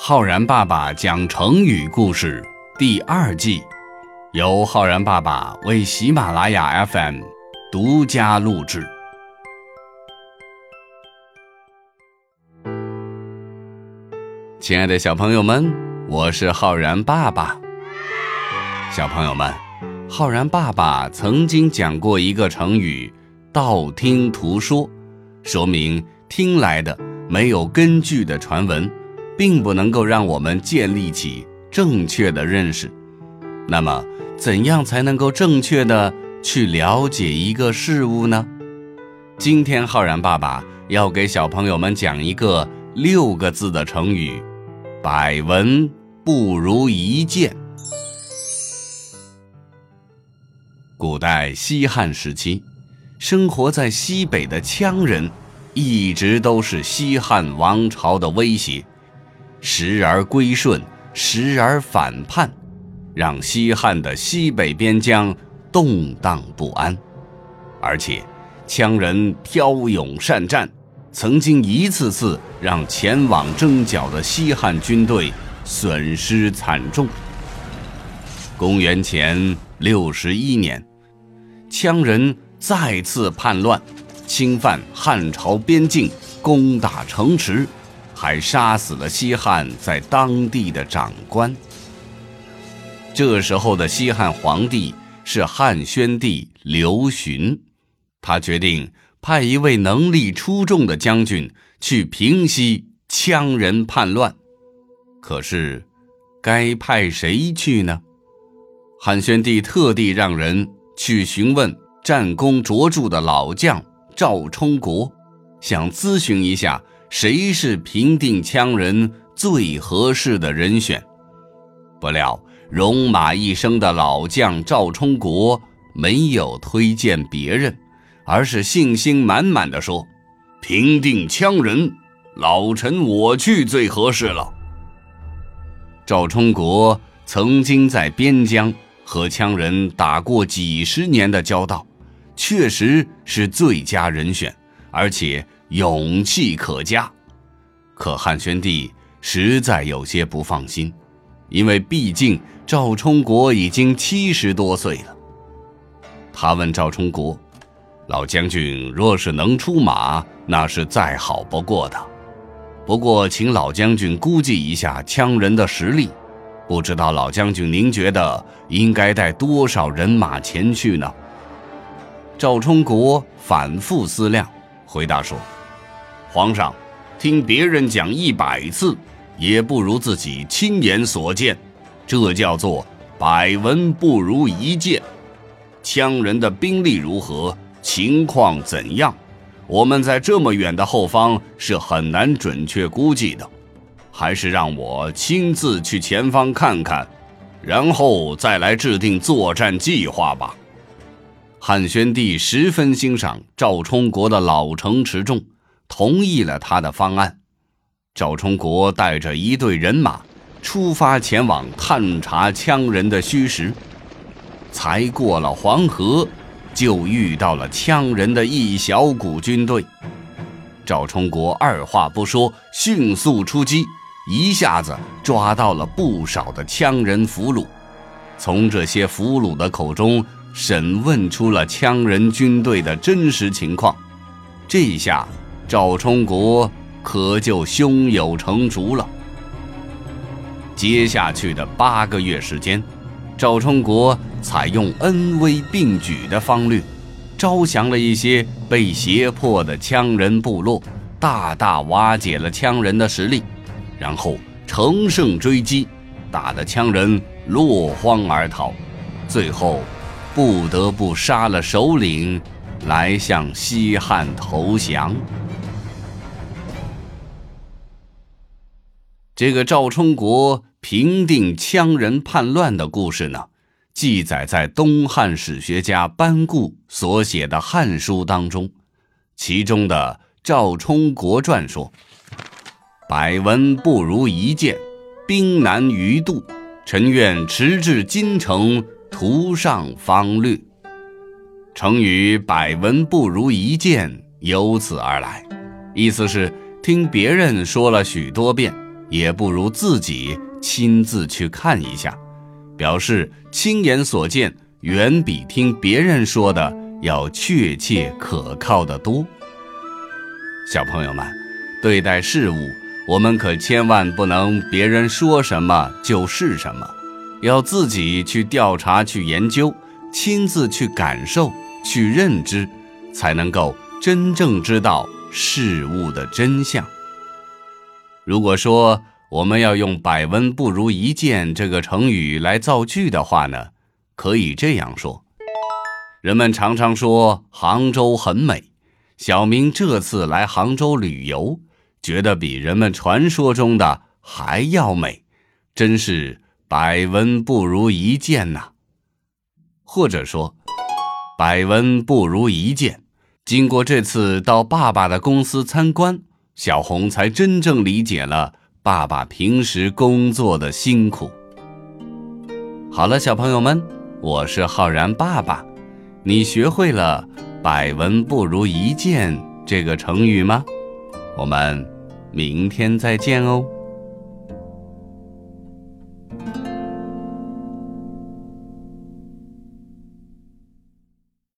浩然爸爸讲成语故事第二季，由浩然爸爸为喜马拉雅 FM 独家录制。亲爱的小朋友们，我是浩然爸爸。小朋友们，浩然爸爸曾经讲过一个成语“道听途说”，说明听来的没有根据的传闻。并不能够让我们建立起正确的认识。那么，怎样才能够正确的去了解一个事物呢？今天，浩然爸爸要给小朋友们讲一个六个字的成语：“百闻不如一见。”古代西汉时期，生活在西北的羌人，一直都是西汉王朝的威胁。时而归顺，时而反叛，让西汉的西北边疆动荡不安。而且，羌人骁勇善战，曾经一次次让前往征剿的西汉军队损失惨重。公元前六十一年，羌人再次叛乱，侵犯汉朝边境，攻打城池。还杀死了西汉在当地的长官。这时候的西汉皇帝是汉宣帝刘询，他决定派一位能力出众的将军去平息羌人叛乱。可是，该派谁去呢？汉宣帝特地让人去询问战功卓著的老将赵充国，想咨询一下。谁是平定羌人最合适的人选？不料戎马一生的老将赵充国没有推荐别人，而是信心满满的说：“平定羌人，老臣我去最合适了。”赵充国曾经在边疆和羌人打过几十年的交道，确实是最佳人选，而且。勇气可嘉，可汉宣帝实在有些不放心，因为毕竟赵充国已经七十多岁了。他问赵充国：“老将军若是能出马，那是再好不过的。不过，请老将军估计一下羌人的实力，不知道老将军您觉得应该带多少人马前去呢？”赵充国反复思量，回答说。皇上，听别人讲一百次，也不如自己亲眼所见，这叫做百闻不如一见。羌人的兵力如何，情况怎样，我们在这么远的后方是很难准确估计的，还是让我亲自去前方看看，然后再来制定作战计划吧。汉宣帝十分欣赏赵充国的老成持重。同意了他的方案，赵充国带着一队人马出发前往探查羌人的虚实。才过了黄河，就遇到了羌人的一小股军队。赵充国二话不说，迅速出击，一下子抓到了不少的羌人俘虏。从这些俘虏的口中审问出了羌人军队的真实情况。这下。赵充国可就胸有成竹了。接下去的八个月时间，赵充国采用恩威并举的方略，招降了一些被胁迫的羌人部落，大大瓦解了羌人的实力，然后乘胜追击，打得羌人落荒而逃，最后不得不杀了首领，来向西汉投降。这个赵充国平定羌人叛乱的故事呢，记载在东汉史学家班固所写的《汉书》当中。其中的《赵充国传》说：“百闻不如一见，兵难于度。臣愿驰至京城，图上方略。”成语“百闻不如一见”由此而来，意思是听别人说了许多遍。也不如自己亲自去看一下，表示亲眼所见远比听别人说的要确切可靠的多。小朋友们，对待事物，我们可千万不能别人说什么就是什么，要自己去调查、去研究，亲自去感受、去认知，才能够真正知道事物的真相。如果说我们要用“百闻不如一见”这个成语来造句的话呢，可以这样说：人们常常说杭州很美。小明这次来杭州旅游，觉得比人们传说中的还要美，真是百闻不如一见呐。或者说，百闻不如一见。经过这次到爸爸的公司参观，小红才真正理解了爸爸平时工作的辛苦。好了，小朋友们，我是浩然爸爸，你学会了。百闻不如一见这个成语吗？我们明天再见哦。